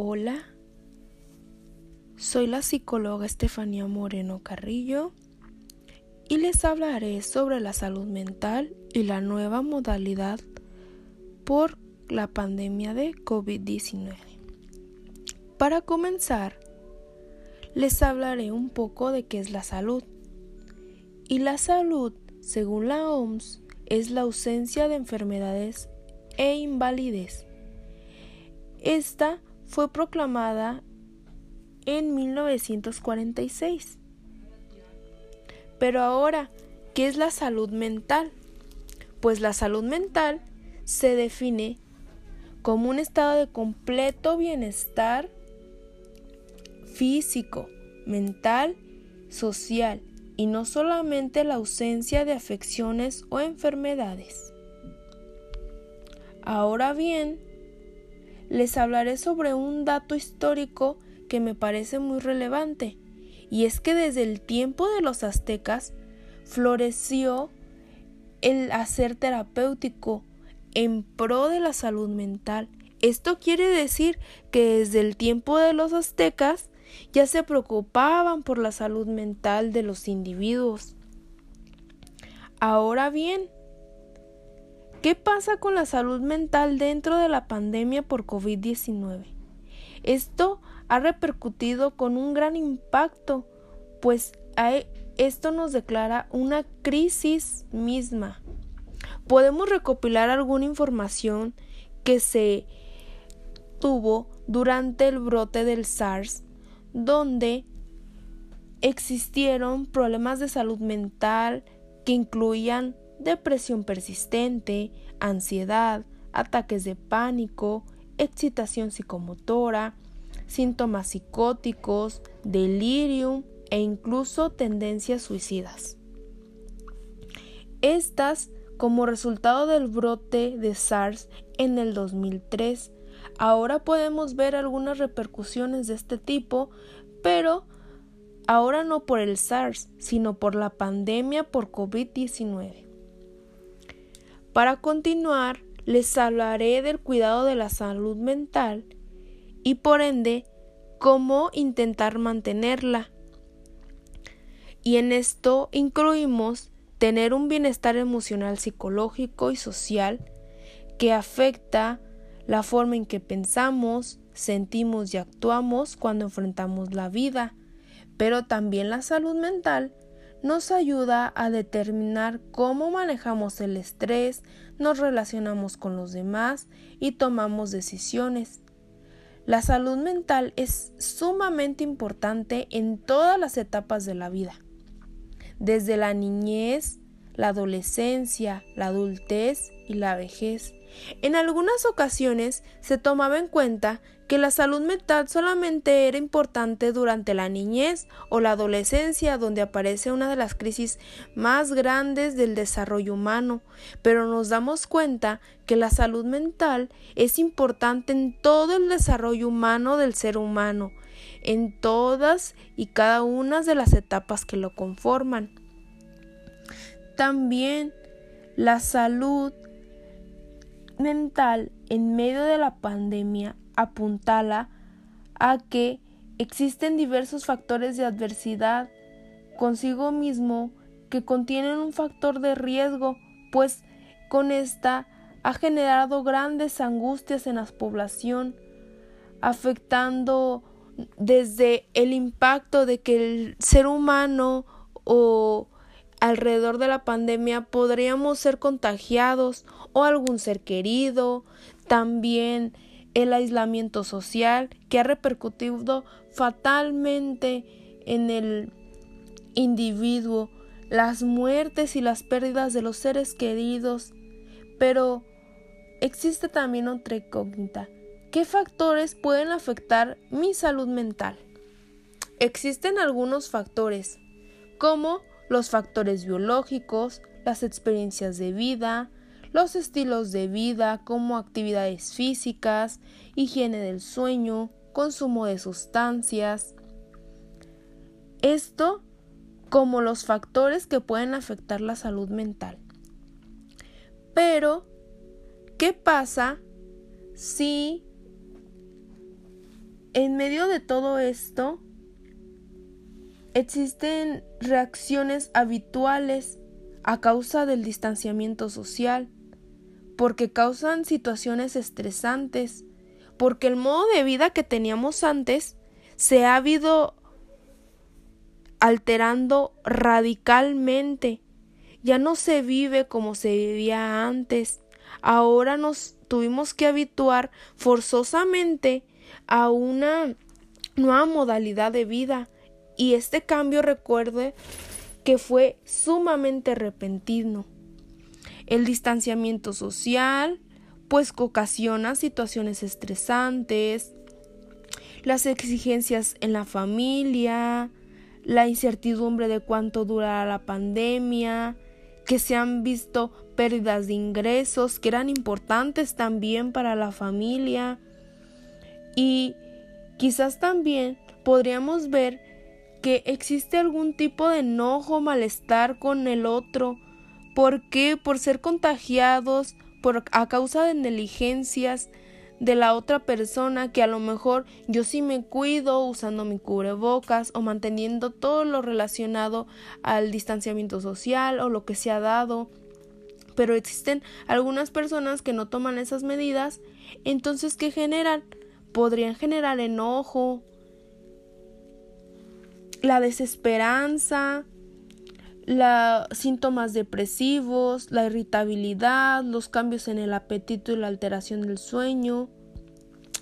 Hola, soy la psicóloga Estefanía Moreno Carrillo y les hablaré sobre la salud mental y la nueva modalidad por la pandemia de COVID-19. Para comenzar, les hablaré un poco de qué es la salud. Y la salud, según la OMS, es la ausencia de enfermedades e invalidez. Esta fue proclamada en 1946. Pero ahora, ¿qué es la salud mental? Pues la salud mental se define como un estado de completo bienestar físico, mental, social y no solamente la ausencia de afecciones o enfermedades. Ahora bien, les hablaré sobre un dato histórico que me parece muy relevante, y es que desde el tiempo de los aztecas floreció el hacer terapéutico en pro de la salud mental. Esto quiere decir que desde el tiempo de los aztecas ya se preocupaban por la salud mental de los individuos. Ahora bien, ¿qué pasa con la salud mental dentro de la pandemia por COVID-19? Esto ha repercutido con un gran impacto, pues esto nos declara una crisis misma. Podemos recopilar alguna información que se tuvo durante el brote del SARS donde existieron problemas de salud mental que incluían depresión persistente, ansiedad, ataques de pánico, excitación psicomotora, síntomas psicóticos, delirium e incluso tendencias suicidas. Estas, como resultado del brote de SARS en el 2003, Ahora podemos ver algunas repercusiones de este tipo, pero ahora no por el SARS, sino por la pandemia por COVID-19. Para continuar, les hablaré del cuidado de la salud mental y por ende cómo intentar mantenerla. Y en esto incluimos tener un bienestar emocional, psicológico y social que afecta la forma en que pensamos, sentimos y actuamos cuando enfrentamos la vida, pero también la salud mental nos ayuda a determinar cómo manejamos el estrés, nos relacionamos con los demás y tomamos decisiones. La salud mental es sumamente importante en todas las etapas de la vida, desde la niñez, la adolescencia, la adultez y la vejez. En algunas ocasiones se tomaba en cuenta que la salud mental solamente era importante durante la niñez o la adolescencia, donde aparece una de las crisis más grandes del desarrollo humano, pero nos damos cuenta que la salud mental es importante en todo el desarrollo humano del ser humano, en todas y cada una de las etapas que lo conforman. También la salud mental en medio de la pandemia apuntala a que existen diversos factores de adversidad consigo mismo que contienen un factor de riesgo, pues con esta ha generado grandes angustias en la población, afectando desde el impacto de que el ser humano o alrededor de la pandemia podríamos ser contagiados o algún ser querido, también el aislamiento social que ha repercutido fatalmente en el individuo, las muertes y las pérdidas de los seres queridos. Pero existe también otra incógnita. ¿Qué factores pueden afectar mi salud mental? Existen algunos factores, como los factores biológicos, las experiencias de vida, los estilos de vida como actividades físicas, higiene del sueño, consumo de sustancias. Esto como los factores que pueden afectar la salud mental. Pero, ¿qué pasa si en medio de todo esto, existen reacciones habituales a causa del distanciamiento social, porque causan situaciones estresantes, porque el modo de vida que teníamos antes se ha habido alterando radicalmente. Ya no se vive como se vivía antes. Ahora nos tuvimos que habituar forzosamente a una nueva modalidad de vida. Y este cambio recuerde que fue sumamente repentino. El distanciamiento social, pues ocasiona situaciones estresantes, las exigencias en la familia, la incertidumbre de cuánto durará la pandemia, que se han visto pérdidas de ingresos que eran importantes también para la familia. Y quizás también podríamos ver que existe algún tipo de enojo, malestar con el otro, porque por ser contagiados por a causa de negligencias de la otra persona que a lo mejor yo sí me cuido usando mi cubrebocas o manteniendo todo lo relacionado al distanciamiento social o lo que se ha dado pero existen algunas personas que no toman esas medidas entonces ¿qué generan? podrían generar enojo la desesperanza los síntomas depresivos, la irritabilidad, los cambios en el apetito y la alteración del sueño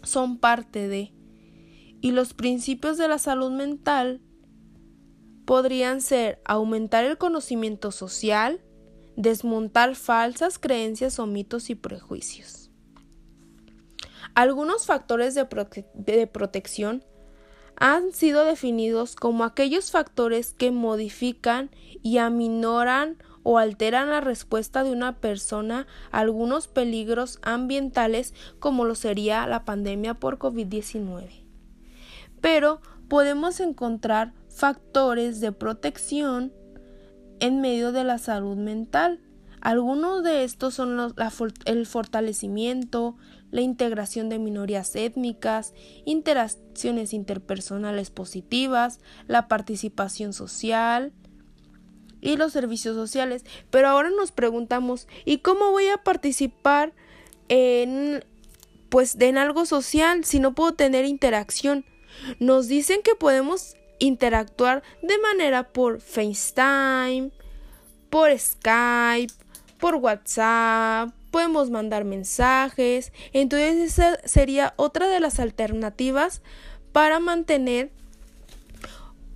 son parte de. Y los principios de la salud mental podrían ser aumentar el conocimiento social, desmontar falsas creencias o mitos y prejuicios. Algunos factores de, de protección han sido definidos como aquellos factores que modifican y aminoran o alteran la respuesta de una persona a algunos peligros ambientales como lo sería la pandemia por COVID-19. Pero podemos encontrar factores de protección en medio de la salud mental. Algunos de estos son el fortalecimiento, la integración de minorías étnicas, interacciones interpersonales positivas, la participación social y los servicios sociales. Pero ahora nos preguntamos, ¿y cómo voy a participar en pues en algo social si no puedo tener interacción? Nos dicen que podemos interactuar de manera por FaceTime, por Skype, por WhatsApp, podemos mandar mensajes. Entonces esa sería otra de las alternativas para mantener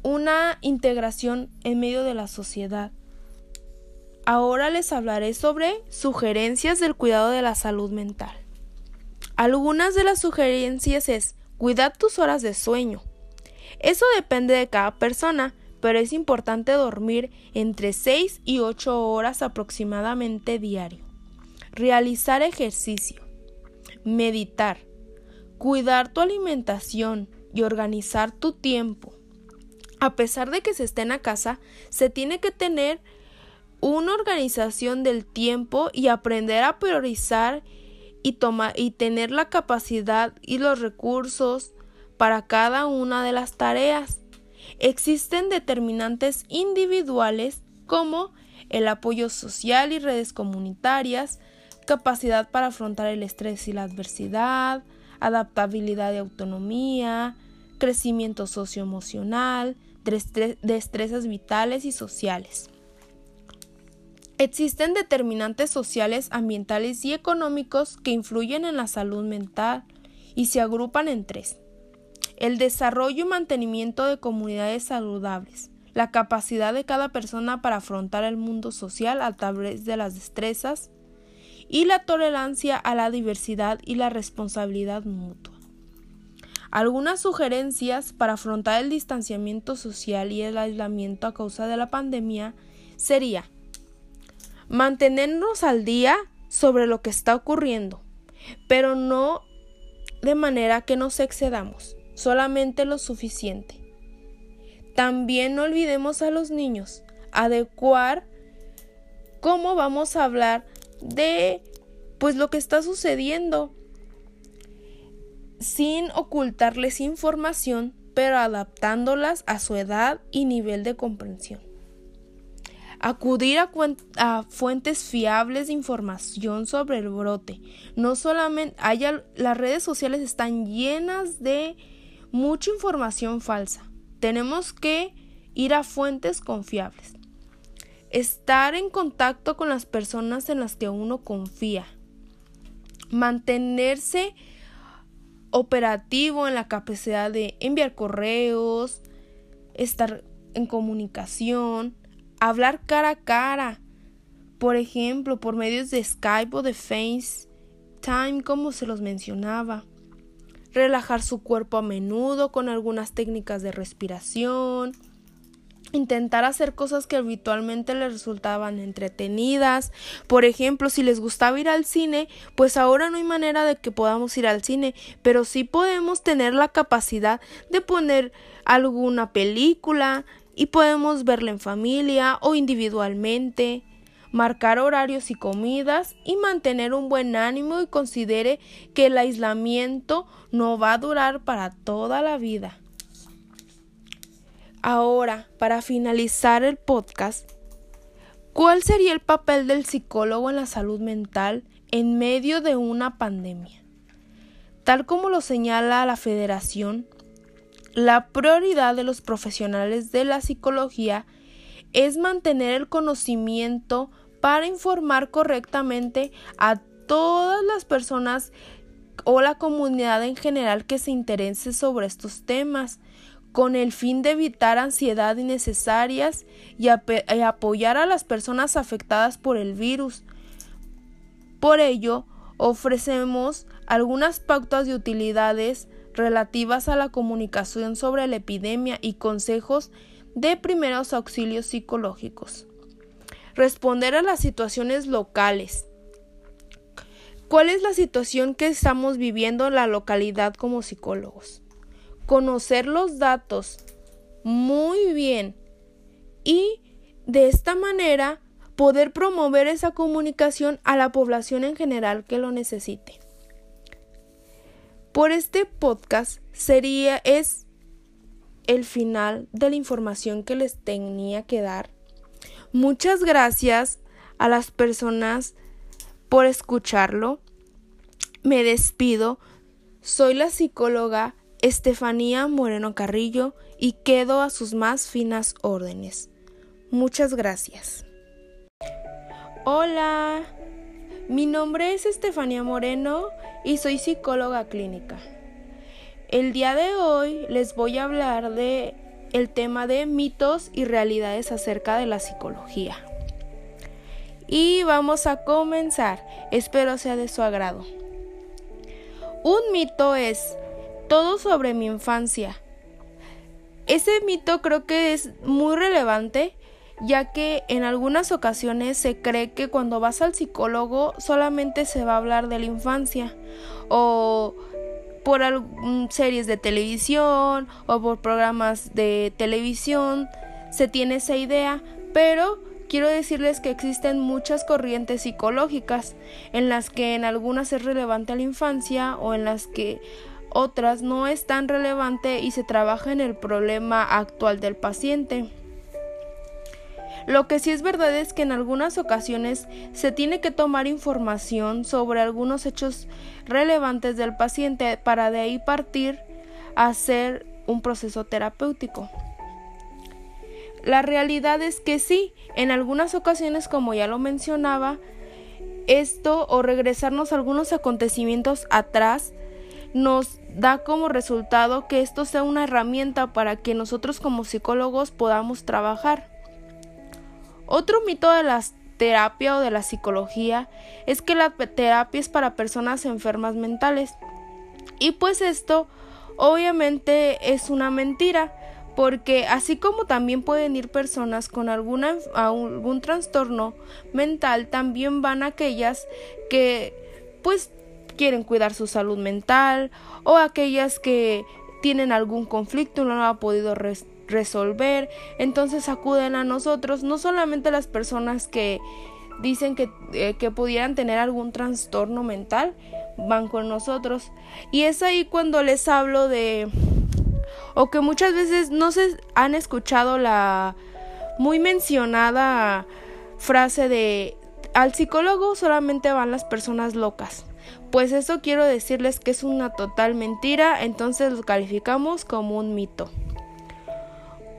una integración en medio de la sociedad. Ahora les hablaré sobre sugerencias del cuidado de la salud mental. Algunas de las sugerencias es cuidar tus horas de sueño. Eso depende de cada persona, pero es importante dormir entre 6 y 8 horas aproximadamente diario realizar ejercicio, meditar, cuidar tu alimentación y organizar tu tiempo. A pesar de que se esté en la casa, se tiene que tener una organización del tiempo y aprender a priorizar y, y tener la capacidad y los recursos para cada una de las tareas. Existen determinantes individuales como el apoyo social y redes comunitarias, capacidad para afrontar el estrés y la adversidad, adaptabilidad y autonomía, crecimiento socioemocional, destrezas vitales y sociales. Existen determinantes sociales, ambientales y económicos que influyen en la salud mental y se agrupan en tres. El desarrollo y mantenimiento de comunidades saludables, la capacidad de cada persona para afrontar el mundo social a través de las destrezas, y la tolerancia a la diversidad y la responsabilidad mutua. Algunas sugerencias para afrontar el distanciamiento social y el aislamiento a causa de la pandemia sería mantenernos al día sobre lo que está ocurriendo, pero no de manera que nos excedamos, solamente lo suficiente. También no olvidemos a los niños, adecuar cómo vamos a hablar de pues lo que está sucediendo. Sin ocultarles información, pero adaptándolas a su edad y nivel de comprensión. Acudir a, fuentes fiables de información sobre el brote. No solamente las redes sociales están llenas de mucha información falsa. Tenemos que ir a fuentes confiables. Estar en contacto con las personas en las que uno confía. Mantenerse operativo en la capacidad de enviar correos, estar en comunicación, hablar cara a cara, por ejemplo, por medios de Skype o de FaceTime, como se los mencionaba. Relajar su cuerpo a menudo con algunas técnicas de respiración. Intentar hacer cosas que habitualmente les resultaban entretenidas. Por ejemplo, si les gustaba ir al cine, pues ahora no hay manera de que podamos ir al cine, pero sí podemos tener la capacidad de poner alguna película, y podemos verla en familia o individualmente, marcar horarios y comidas y mantener un buen ánimo y considere que el aislamiento no va a durar para toda la vida. Ahora, para finalizar el podcast, ¿cuál sería el papel del psicólogo en la salud mental en medio de una pandemia? Tal como lo señala la Federación la prioridad de los profesionales de la psicología es mantener el conocimiento para informar correctamente a todas las personas o la comunidad en general que se interese sobre estos temas, con el fin de evitar ansiedad innecesarias y, y apoyar a las personas afectadas por el virus. Por ello, ofrecemos algunas pautas de utilidades relativas a la comunicación sobre la epidemia y consejos de primeros auxilios psicológicos. Responder a las situaciones locales. ¿Cuál es la situación que estamos viviendo en la localidad como psicólogos? Conocer los datos muy bien y de esta manera poder promover esa comunicación a la población en general que lo necesite. Por este podcast sería es el final de la información que les tenía que dar. Muchas gracias a las personas por escucharlo. Me despido. Soy la psicóloga Estefanía Moreno Carrillo y quedo a sus más finas órdenes. Muchas gracias. Hola. Mi nombre es Estefanía Moreno y soy psicóloga clínica. El día de hoy les voy a hablar de el tema de mitos y realidades acerca de la psicología. Y vamos a comenzar. Espero sea de su agrado. Un mito es todo sobre mi infancia. Ese mito creo que es muy relevante ya que en algunas ocasiones se cree que cuando vas al psicólogo solamente se va a hablar de la infancia o por series de televisión o por programas de televisión se tiene esa idea, pero quiero decirles que existen muchas corrientes psicológicas en las que en algunas es relevante la infancia o en las que otras no es tan relevante y se trabaja en el problema actual del paciente. Lo que sí es verdad es que en algunas ocasiones se tiene que tomar información sobre algunos hechos relevantes del paciente para de ahí partir a hacer un proceso terapéutico. La realidad es que sí, en algunas ocasiones, como ya lo mencionaba, esto o regresarnos a algunos acontecimientos atrás nos da como resultado que esto sea una herramienta para que nosotros como psicólogos podamos trabajar. Otro mito de la terapia o de la psicología es que la terapia es para personas enfermas mentales. Y pues esto obviamente es una mentira, porque así como también pueden ir personas con alguna, algún trastorno mental, también van aquellas que pues quieren cuidar su salud mental o aquellas que tienen algún conflicto y no lo han podido resolver, entonces acuden a nosotros, no solamente las personas que dicen que, eh, que pudieran tener algún trastorno mental, van con nosotros. Y es ahí cuando les hablo de... o que muchas veces no se han escuchado la muy mencionada frase de al psicólogo solamente van las personas locas. Pues eso quiero decirles que es una total mentira, entonces lo calificamos como un mito.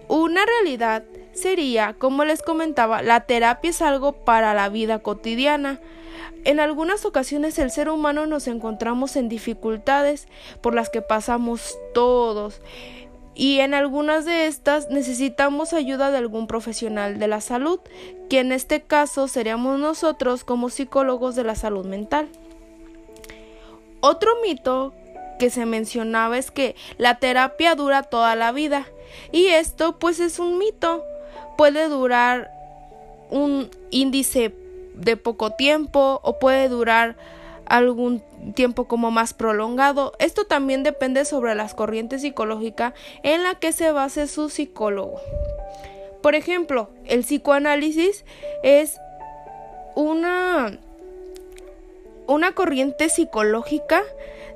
Una realidad sería, como les comentaba, la terapia es algo para la vida cotidiana. En algunas ocasiones el ser humano nos encontramos en dificultades por las que pasamos todos y en algunas de estas necesitamos ayuda de algún profesional de la salud, que en este caso seríamos nosotros como psicólogos de la salud mental. Otro mito que se mencionaba es que la terapia dura toda la vida y esto pues es un mito. Puede durar un índice de poco tiempo o puede durar algún tiempo como más prolongado. Esto también depende sobre las corrientes psicológicas en la que se base su psicólogo. Por ejemplo, el psicoanálisis es una una corriente psicológica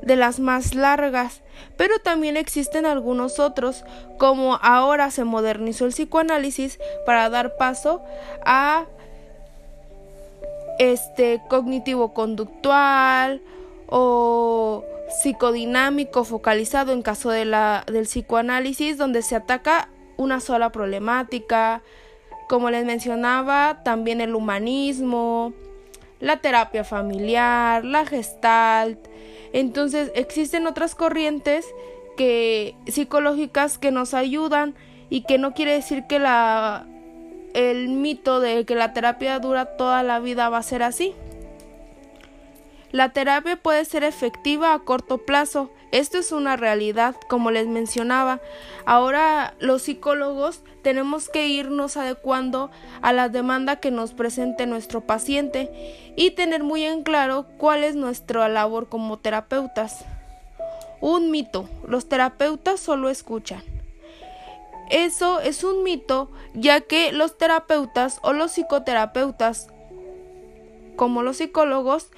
de las más largas, pero también existen algunos otros, como ahora se modernizó el psicoanálisis para dar paso a este cognitivo conductual o psicodinámico focalizado en caso de la, del psicoanálisis donde se ataca una sola problemática, como les mencionaba, también el humanismo, la terapia familiar, la gestalt. Entonces existen otras corrientes que psicológicas que nos ayudan y que no quiere decir que la el mito de que la terapia dura toda la vida va a ser así. La terapia puede ser efectiva a corto plazo. Esto es una realidad, como les mencionaba. Ahora los psicólogos tenemos que irnos adecuando a la demanda que nos presente nuestro paciente y tener muy en claro cuál es nuestra labor como terapeutas. Un mito. Los terapeutas solo escuchan. Eso es un mito, ya que los terapeutas o los psicoterapeutas, como los psicólogos,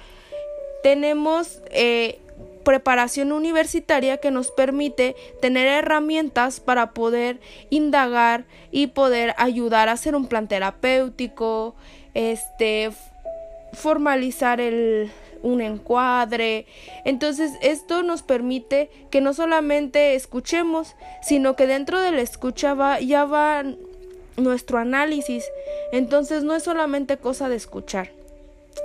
tenemos eh, preparación universitaria que nos permite tener herramientas para poder indagar y poder ayudar a hacer un plan terapéutico, este formalizar el, un encuadre. Entonces esto nos permite que no solamente escuchemos, sino que dentro de la escucha va, ya va nuestro análisis. Entonces no es solamente cosa de escuchar.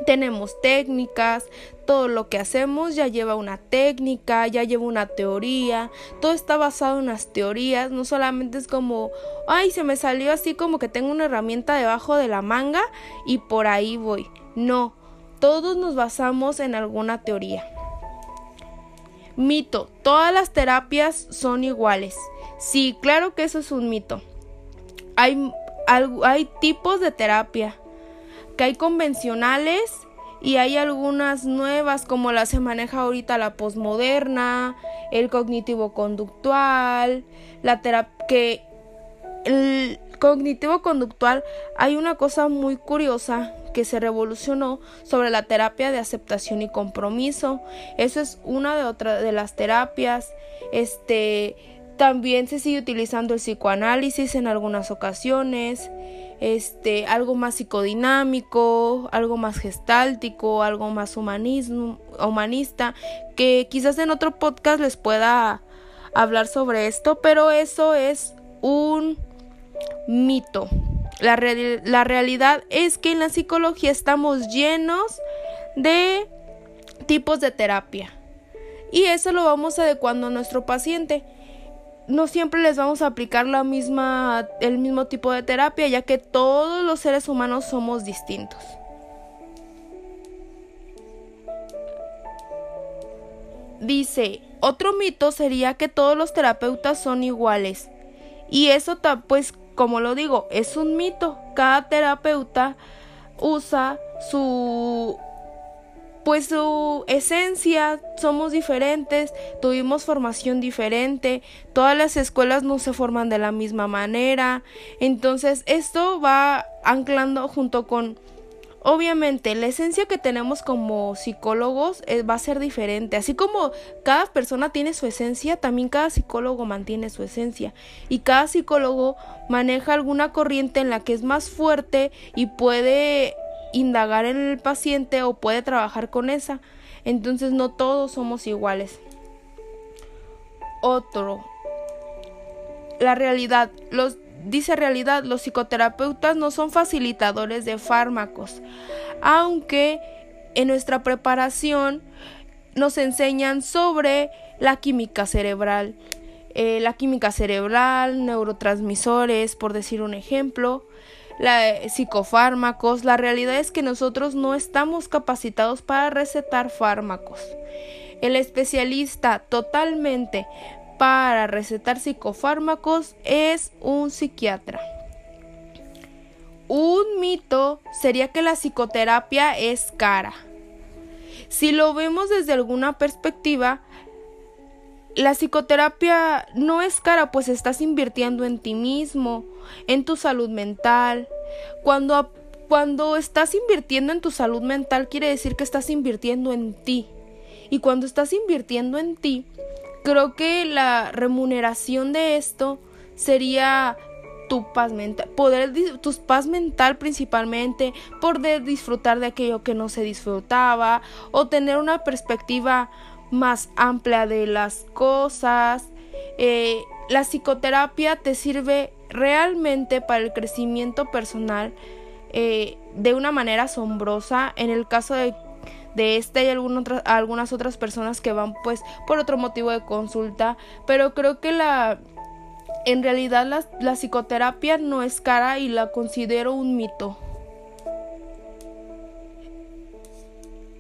Tenemos técnicas, todo lo que hacemos ya lleva una técnica, ya lleva una teoría, todo está basado en las teorías, no solamente es como, ay, se me salió así como que tengo una herramienta debajo de la manga y por ahí voy. No, todos nos basamos en alguna teoría. Mito. Todas las terapias son iguales. Sí, claro que eso es un mito. Hay, hay tipos de terapia. Que hay convencionales y hay algunas nuevas como la se maneja ahorita la posmoderna, el cognitivo conductual, la terapia que el cognitivo conductual hay una cosa muy curiosa que se revolucionó sobre la terapia de aceptación y compromiso. Eso es una de otras de las terapias. Este también se sigue utilizando el psicoanálisis en algunas ocasiones. Este, algo más psicodinámico, algo más gestáltico, algo más humanismo, humanista, que quizás en otro podcast les pueda hablar sobre esto, pero eso es un mito. La, la realidad es que en la psicología estamos llenos de tipos de terapia. Y eso lo vamos adecuando a nuestro paciente. No siempre les vamos a aplicar la misma, el mismo tipo de terapia, ya que todos los seres humanos somos distintos. Dice, otro mito sería que todos los terapeutas son iguales. Y eso pues como lo digo, es un mito. Cada terapeuta usa su pues su esencia, somos diferentes, tuvimos formación diferente, todas las escuelas no se forman de la misma manera, entonces esto va anclando junto con Obviamente, la esencia que tenemos como psicólogos eh, va a ser diferente. Así como cada persona tiene su esencia, también cada psicólogo mantiene su esencia. Y cada psicólogo maneja alguna corriente en la que es más fuerte y puede indagar en el paciente o puede trabajar con esa. Entonces no todos somos iguales. Otro. La realidad. Los dice realidad, los psicoterapeutas no son facilitadores de fármacos, aunque en nuestra preparación nos enseñan sobre la química cerebral, eh, la química cerebral, neurotransmisores, por decir un ejemplo, la, psicofármacos. La realidad es que nosotros no estamos capacitados para recetar fármacos. El especialista totalmente para recetar psicofármacos es un psiquiatra. Un mito sería que la psicoterapia es cara. Si lo vemos desde alguna perspectiva, la psicoterapia no es cara, pues estás invirtiendo en ti mismo, en tu salud mental. Cuando, cuando estás invirtiendo en tu salud mental, quiere decir que estás invirtiendo en ti. Y cuando estás invirtiendo en ti, Creo que la remuneración de esto sería tu paz mental, poder tu paz mental principalmente, poder disfrutar de aquello que no se disfrutaba o tener una perspectiva más amplia de las cosas. Eh, la psicoterapia te sirve realmente para el crecimiento personal eh, de una manera asombrosa. En el caso de de esta y algunas otras personas que van pues por otro motivo de consulta, pero creo que la en realidad la, la psicoterapia no es cara y la considero un mito.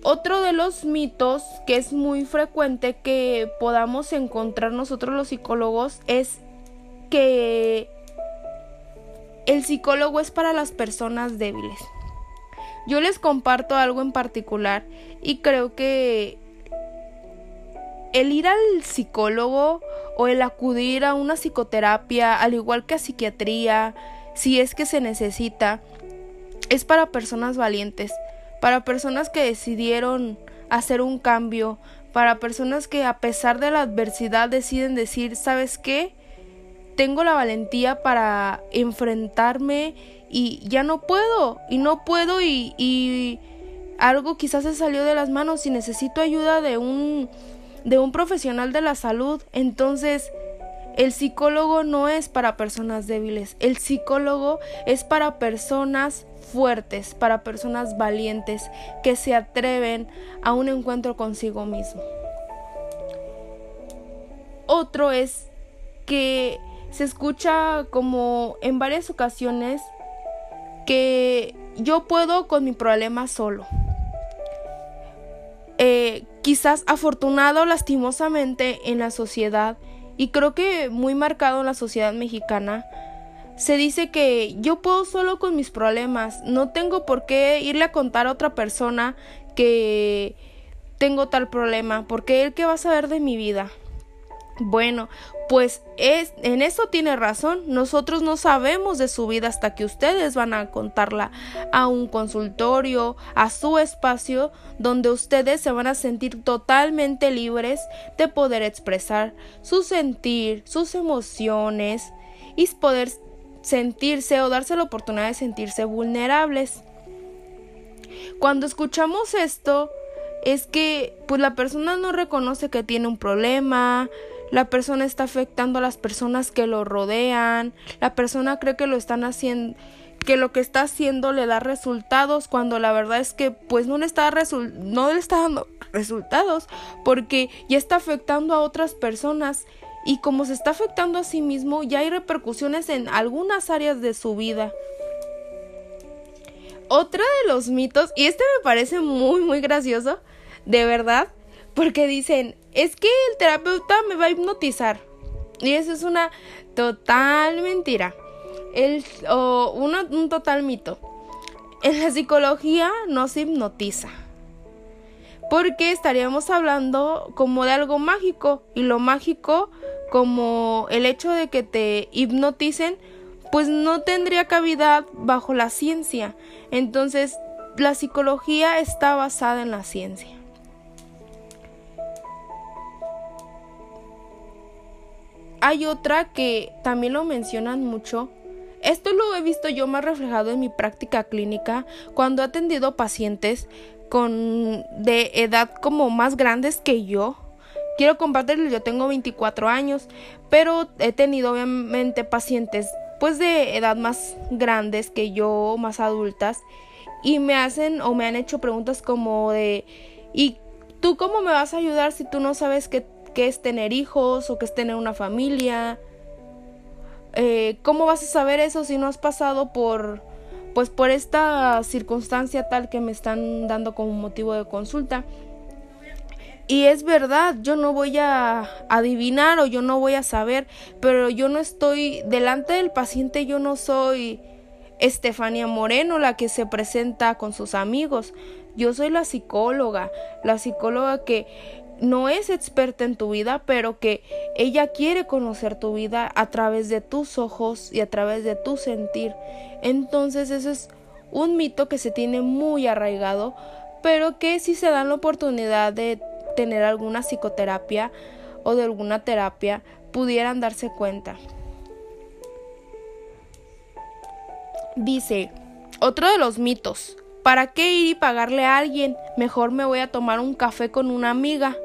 Otro de los mitos que es muy frecuente que podamos encontrar nosotros los psicólogos es que el psicólogo es para las personas débiles. Yo les comparto algo en particular y creo que el ir al psicólogo o el acudir a una psicoterapia, al igual que a psiquiatría, si es que se necesita, es para personas valientes, para personas que decidieron hacer un cambio, para personas que a pesar de la adversidad deciden decir, ¿sabes qué? Tengo la valentía para enfrentarme y ya no puedo y no puedo y, y algo quizás se salió de las manos y necesito ayuda de un de un profesional de la salud entonces el psicólogo no es para personas débiles el psicólogo es para personas fuertes para personas valientes que se atreven a un encuentro consigo mismo otro es que se escucha como en varias ocasiones que yo puedo con mi problema solo. Eh, quizás afortunado lastimosamente en la sociedad y creo que muy marcado en la sociedad mexicana, se dice que yo puedo solo con mis problemas, no tengo por qué irle a contar a otra persona que tengo tal problema, porque él qué va a saber de mi vida. Bueno, pues es, en eso tiene razón. Nosotros no sabemos de su vida hasta que ustedes van a contarla a un consultorio, a su espacio, donde ustedes se van a sentir totalmente libres de poder expresar su sentir, sus emociones y poder sentirse o darse la oportunidad de sentirse vulnerables. Cuando escuchamos esto, es que pues la persona no reconoce que tiene un problema, la persona está afectando a las personas que lo rodean, la persona cree que lo están haciendo que lo que está haciendo le da resultados cuando la verdad es que pues no le está no le está dando resultados porque ya está afectando a otras personas y como se está afectando a sí mismo ya hay repercusiones en algunas áreas de su vida. Otra de los mitos, y este me parece muy muy gracioso, de verdad, porque dicen, es que el terapeuta me va a hipnotizar. Y eso es una total mentira. El, o un total mito. En la psicología no se hipnotiza. Porque estaríamos hablando como de algo mágico. Y lo mágico, como el hecho de que te hipnoticen, pues no tendría cavidad bajo la ciencia. Entonces, la psicología está basada en la ciencia. Hay otra que también lo mencionan mucho. Esto lo he visto yo más reflejado en mi práctica clínica cuando he atendido pacientes con de edad como más grandes que yo. Quiero compartirles, yo tengo 24 años, pero he tenido obviamente pacientes pues de edad más grandes que yo, más adultas, y me hacen o me han hecho preguntas como de ¿y tú cómo me vas a ayudar si tú no sabes qué, es tener hijos o qué es tener una familia? Eh, ¿Cómo vas a saber eso si no has pasado por pues por esta circunstancia tal que me están dando como motivo de consulta? Y es verdad, yo no voy a adivinar o yo no voy a saber, pero yo no estoy delante del paciente, yo no soy Estefania Moreno la que se presenta con sus amigos. Yo soy la psicóloga, la psicóloga que no es experta en tu vida, pero que ella quiere conocer tu vida a través de tus ojos y a través de tu sentir. Entonces eso es un mito que se tiene muy arraigado, pero que si se dan la oportunidad de tener alguna psicoterapia o de alguna terapia pudieran darse cuenta. Dice, otro de los mitos, ¿para qué ir y pagarle a alguien? Mejor me voy a tomar un café con una amiga.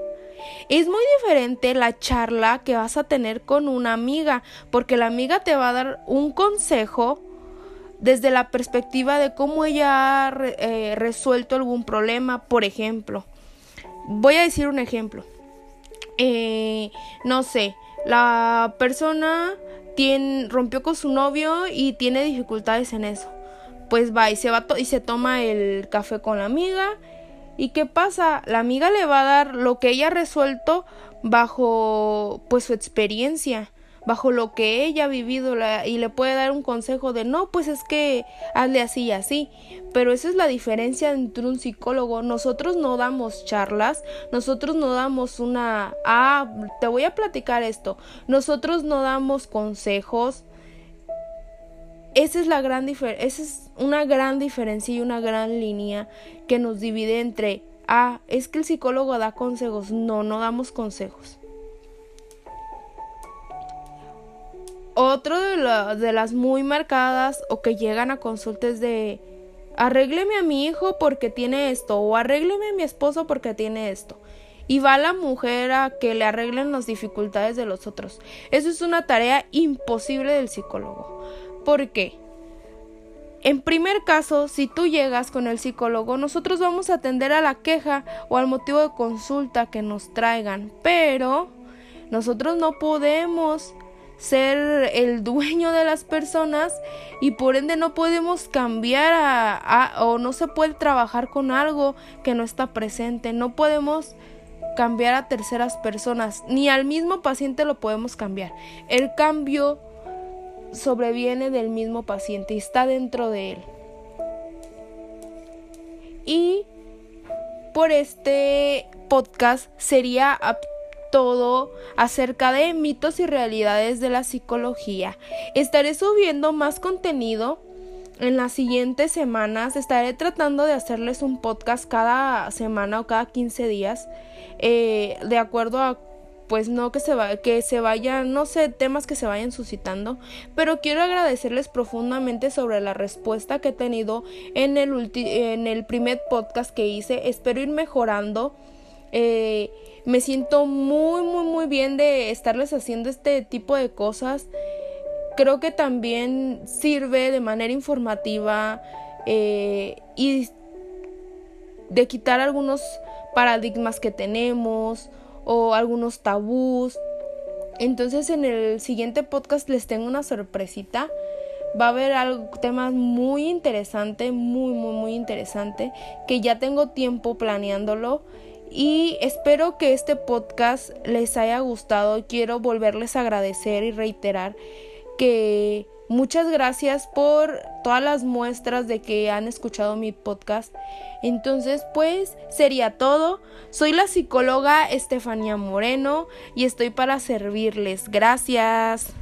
Es muy diferente la charla que vas a tener con una amiga, porque la amiga te va a dar un consejo desde la perspectiva de cómo ella ha eh, resuelto algún problema, por ejemplo. Voy a decir un ejemplo. Eh, no sé, la persona tiene, rompió con su novio y tiene dificultades en eso. Pues va y se va y se toma el café con la amiga. ¿Y qué pasa? La amiga le va a dar lo que ella ha resuelto bajo pues su experiencia bajo lo que ella ha vivido y le puede dar un consejo de no, pues es que hazle así y así. Pero esa es la diferencia entre un psicólogo. Nosotros no damos charlas, nosotros no damos una, ah, te voy a platicar esto. Nosotros no damos consejos. Esa es la gran esa es una gran diferencia y una gran línea que nos divide entre, ah, es que el psicólogo da consejos. No, no damos consejos. Otro de, de las muy marcadas o que llegan a consultas de arrégleme a mi hijo porque tiene esto o arrégleme a mi esposo porque tiene esto. Y va la mujer a que le arreglen las dificultades de los otros. Eso es una tarea imposible del psicólogo. ¿Por qué? En primer caso, si tú llegas con el psicólogo, nosotros vamos a atender a la queja o al motivo de consulta que nos traigan, pero nosotros no podemos ser el dueño de las personas y por ende no podemos cambiar a, o no se puede trabajar con algo que no está presente, no podemos cambiar a terceras personas, ni al mismo paciente lo podemos cambiar. El cambio sobreviene del mismo paciente y está dentro de él. Y por este podcast sería todo acerca de mitos y realidades de la psicología. Estaré subiendo más contenido en las siguientes semanas. Estaré tratando de hacerles un podcast cada semana o cada 15 días. Eh, de acuerdo a pues no que se va, que se vayan, no sé, temas que se vayan suscitando, pero quiero agradecerles profundamente sobre la respuesta que he tenido en el, en el primer podcast que hice. Espero ir mejorando. Eh, me siento muy, muy, muy bien de estarles haciendo este tipo de cosas. Creo que también sirve de manera informativa eh, y de quitar algunos paradigmas que tenemos o algunos tabús. Entonces en el siguiente podcast les tengo una sorpresita. Va a haber algo, temas muy interesante, muy, muy, muy interesante, que ya tengo tiempo planeándolo y espero que este podcast les haya gustado. Quiero volverles a agradecer y reiterar que muchas gracias por todas las muestras de que han escuchado mi podcast. Entonces, pues sería todo. Soy la psicóloga Estefanía Moreno y estoy para servirles. Gracias.